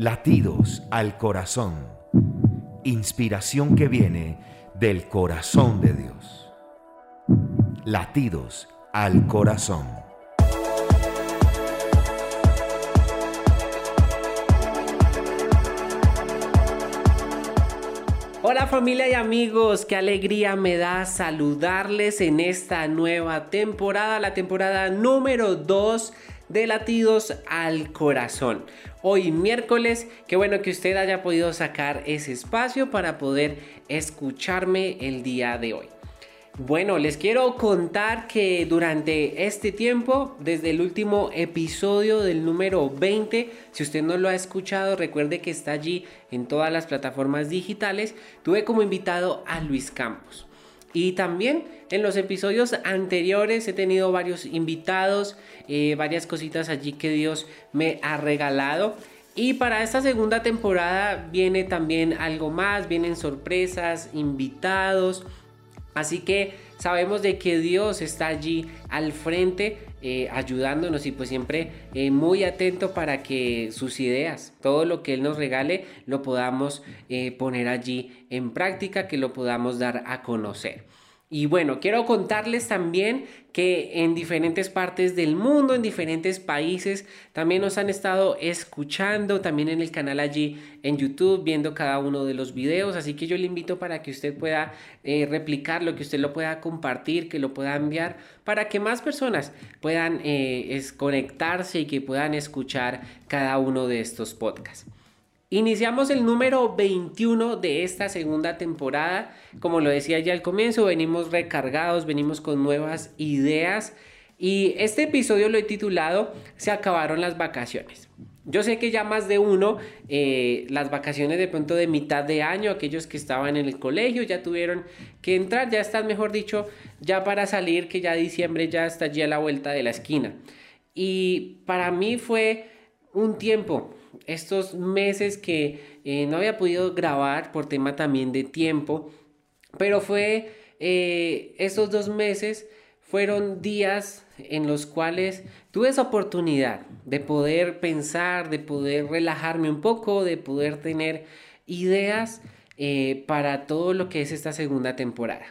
Latidos al corazón. Inspiración que viene del corazón de Dios. Latidos al corazón. Hola familia y amigos, qué alegría me da saludarles en esta nueva temporada, la temporada número 2 de latidos al corazón. Hoy miércoles, qué bueno que usted haya podido sacar ese espacio para poder escucharme el día de hoy. Bueno, les quiero contar que durante este tiempo, desde el último episodio del número 20, si usted no lo ha escuchado, recuerde que está allí en todas las plataformas digitales, tuve como invitado a Luis Campos. Y también en los episodios anteriores he tenido varios invitados, eh, varias cositas allí que Dios me ha regalado. Y para esta segunda temporada viene también algo más, vienen sorpresas, invitados. Así que sabemos de que Dios está allí al frente eh, ayudándonos y pues siempre eh, muy atento para que sus ideas, todo lo que Él nos regale, lo podamos poner allí en práctica, que lo podamos dar a conocer. Y bueno, quiero contarles también que en diferentes partes del mundo, en diferentes países, también nos han estado escuchando, también en el canal allí en YouTube, viendo cada uno de los videos. Así que yo le invito para que usted pueda eh, replicarlo, que usted lo pueda compartir, que lo pueda enviar, para que más personas puedan eh, conectarse y que puedan escuchar cada uno de estos podcasts. Iniciamos el número 21 de esta segunda temporada. Como lo decía ya al comienzo, venimos recargados, venimos con nuevas ideas. Y este episodio lo he titulado Se acabaron las vacaciones. Yo sé que ya más de uno, eh, las vacaciones de pronto de mitad de año, aquellos que estaban en el colegio ya tuvieron que entrar, ya están, mejor dicho, ya para salir, que ya diciembre ya está allí a la vuelta de la esquina. Y para mí fue un tiempo estos meses que eh, no había podido grabar por tema también de tiempo, pero fue eh, estos dos meses fueron días en los cuales tuve esa oportunidad de poder pensar, de poder relajarme un poco, de poder tener ideas eh, para todo lo que es esta segunda temporada.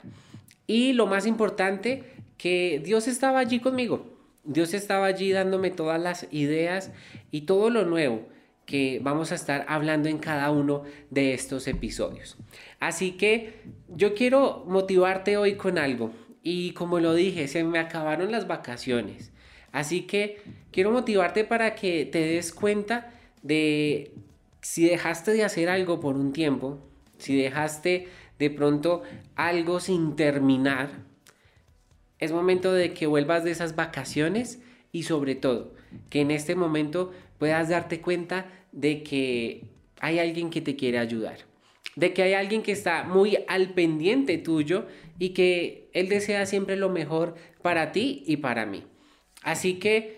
Y lo más importante, que Dios estaba allí conmigo. Dios estaba allí dándome todas las ideas y todo lo nuevo que vamos a estar hablando en cada uno de estos episodios. Así que yo quiero motivarte hoy con algo. Y como lo dije, se me acabaron las vacaciones. Así que quiero motivarte para que te des cuenta de si dejaste de hacer algo por un tiempo, si dejaste de pronto algo sin terminar, es momento de que vuelvas de esas vacaciones y sobre todo que en este momento puedas darte cuenta de que hay alguien que te quiere ayudar, de que hay alguien que está muy al pendiente tuyo y que él desea siempre lo mejor para ti y para mí. Así que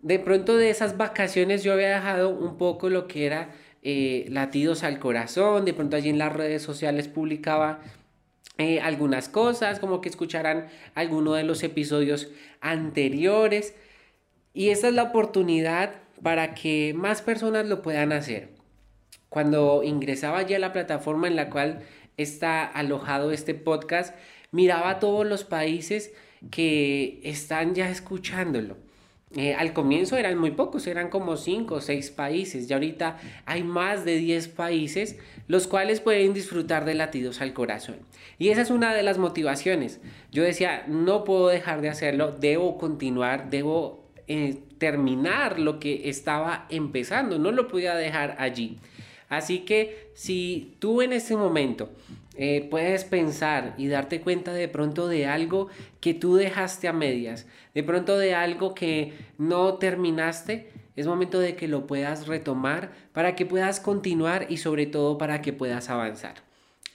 de pronto de esas vacaciones yo había dejado un poco lo que era eh, latidos al corazón, de pronto allí en las redes sociales publicaba eh, algunas cosas, como que escucharan alguno de los episodios anteriores. Y esa es la oportunidad para que más personas lo puedan hacer. Cuando ingresaba ya a la plataforma en la cual está alojado este podcast, miraba todos los países que están ya escuchándolo. Eh, al comienzo eran muy pocos, eran como 5 o 6 países. Y ahorita hay más de 10 países los cuales pueden disfrutar de latidos al corazón. Y esa es una de las motivaciones. Yo decía, no puedo dejar de hacerlo, debo continuar, debo eh, terminar lo que estaba empezando, no lo podía dejar allí. Así que si tú en este momento eh, puedes pensar y darte cuenta de pronto de algo que tú dejaste a medias, de pronto de algo que no terminaste, es momento de que lo puedas retomar para que puedas continuar y sobre todo para que puedas avanzar.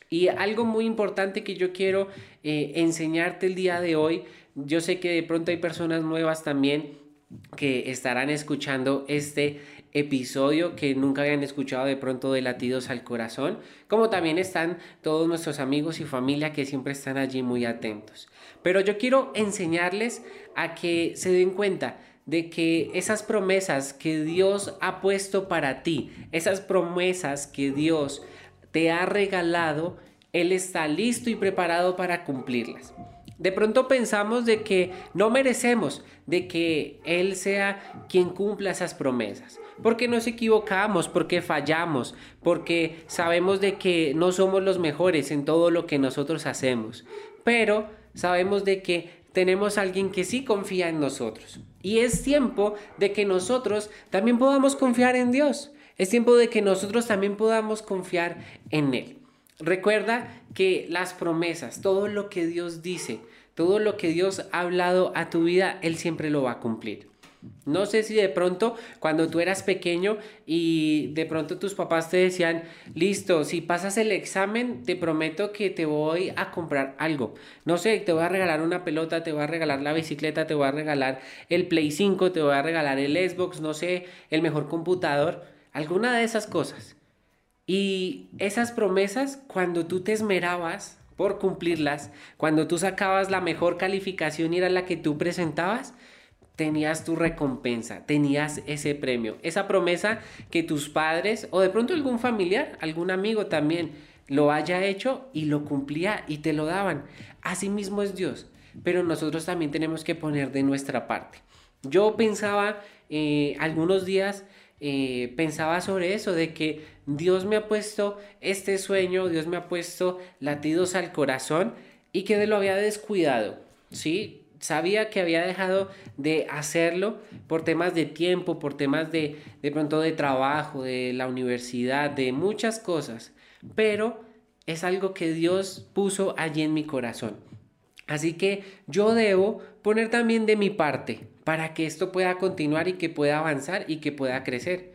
Y algo muy importante que yo quiero eh, enseñarte el día de hoy, yo sé que de pronto hay personas nuevas también que estarán escuchando este episodio que nunca habían escuchado de pronto de latidos al corazón, como también están todos nuestros amigos y familia que siempre están allí muy atentos. Pero yo quiero enseñarles a que se den cuenta de que esas promesas que Dios ha puesto para ti, esas promesas que Dios te ha regalado, Él está listo y preparado para cumplirlas. De pronto pensamos de que no merecemos de que Él sea quien cumpla esas promesas. Porque nos equivocamos, porque fallamos, porque sabemos de que no somos los mejores en todo lo que nosotros hacemos. Pero sabemos de que tenemos alguien que sí confía en nosotros. Y es tiempo de que nosotros también podamos confiar en Dios. Es tiempo de que nosotros también podamos confiar en Él. Recuerda que las promesas, todo lo que Dios dice, todo lo que Dios ha hablado a tu vida, Él siempre lo va a cumplir. No sé si de pronto cuando tú eras pequeño y de pronto tus papás te decían, listo, si pasas el examen, te prometo que te voy a comprar algo. No sé, te voy a regalar una pelota, te voy a regalar la bicicleta, te voy a regalar el Play 5, te voy a regalar el Xbox, no sé, el mejor computador, alguna de esas cosas. Y esas promesas, cuando tú te esmerabas por cumplirlas, cuando tú sacabas la mejor calificación y era la que tú presentabas, tenías tu recompensa, tenías ese premio, esa promesa que tus padres o de pronto algún familiar, algún amigo también lo haya hecho y lo cumplía y te lo daban. Así mismo es Dios, pero nosotros también tenemos que poner de nuestra parte. Yo pensaba eh, algunos días, eh, pensaba sobre eso, de que Dios me ha puesto este sueño, Dios me ha puesto latidos al corazón y que lo había descuidado, ¿sí? sabía que había dejado de hacerlo por temas de tiempo, por temas de, de pronto de trabajo, de la universidad, de muchas cosas, pero es algo que Dios puso allí en mi corazón. Así que yo debo poner también de mi parte para que esto pueda continuar y que pueda avanzar y que pueda crecer.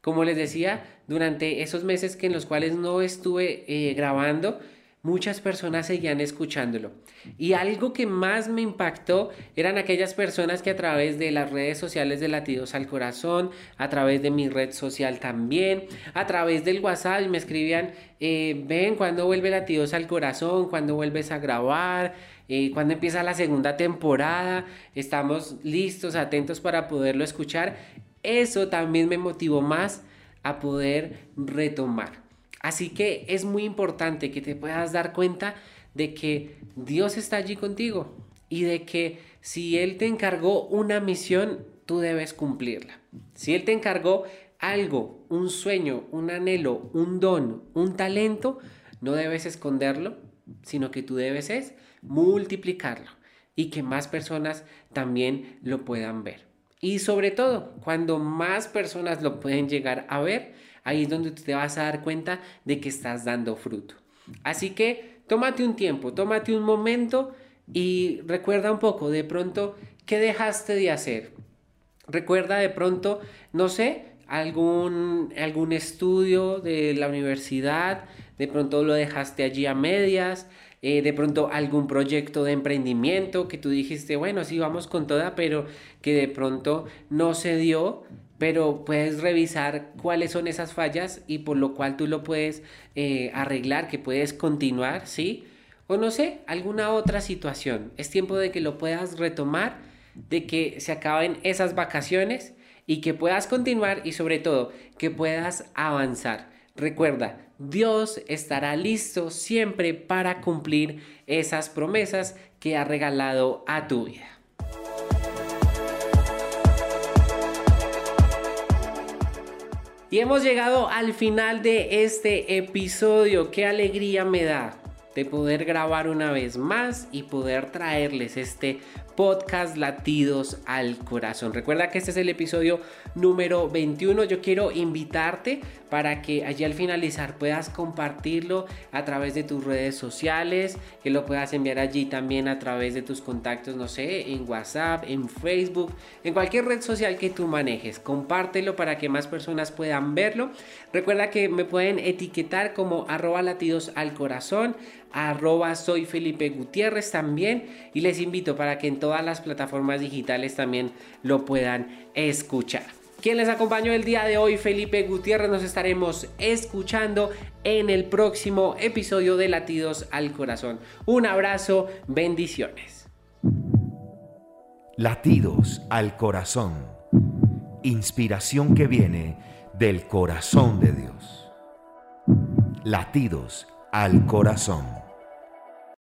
Como les decía, durante esos meses que en los cuales no estuve eh, grabando, muchas personas seguían escuchándolo. Y algo que más me impactó eran aquellas personas que a través de las redes sociales de Latidos al Corazón, a través de mi red social también, a través del WhatsApp me escribían, eh, ven, cuando vuelve Latidos al Corazón? cuando vuelves a grabar? Eh, cuando empieza la segunda temporada? Estamos listos, atentos para poderlo escuchar. Eso también me motivó más a poder retomar. Así que es muy importante que te puedas dar cuenta de que Dios está allí contigo y de que si Él te encargó una misión, tú debes cumplirla. Si Él te encargó algo, un sueño, un anhelo, un don, un talento, no debes esconderlo, sino que tú debes es multiplicarlo y que más personas también lo puedan ver. Y sobre todo, cuando más personas lo pueden llegar a ver, ahí es donde te vas a dar cuenta de que estás dando fruto. Así que tómate un tiempo, tómate un momento y recuerda un poco de pronto qué dejaste de hacer. Recuerda de pronto, no sé, algún, algún estudio de la universidad, de pronto lo dejaste allí a medias, eh, de pronto algún proyecto de emprendimiento que tú dijiste, bueno, sí, vamos con toda, pero que de pronto no se dio pero puedes revisar cuáles son esas fallas y por lo cual tú lo puedes eh, arreglar, que puedes continuar, ¿sí? O no sé, alguna otra situación. Es tiempo de que lo puedas retomar, de que se acaben esas vacaciones y que puedas continuar y sobre todo que puedas avanzar. Recuerda, Dios estará listo siempre para cumplir esas promesas que ha regalado a tu vida. Y hemos llegado al final de este episodio. Qué alegría me da de poder grabar una vez más y poder traerles este podcast Latidos al Corazón. Recuerda que este es el episodio número 21. Yo quiero invitarte para que allí al finalizar puedas compartirlo a través de tus redes sociales, que lo puedas enviar allí también a través de tus contactos, no sé, en WhatsApp, en Facebook, en cualquier red social que tú manejes. Compártelo para que más personas puedan verlo. Recuerda que me pueden etiquetar como arroba latidos al corazón, arroba soy Felipe también y les invito para que en todas las plataformas digitales también lo puedan escuchar. Quien les acompañó el día de hoy, Felipe Gutiérrez, nos estaremos escuchando en el próximo episodio de Latidos al Corazón. Un abrazo, bendiciones. Latidos al corazón. Inspiración que viene del corazón de Dios. Latidos al corazón.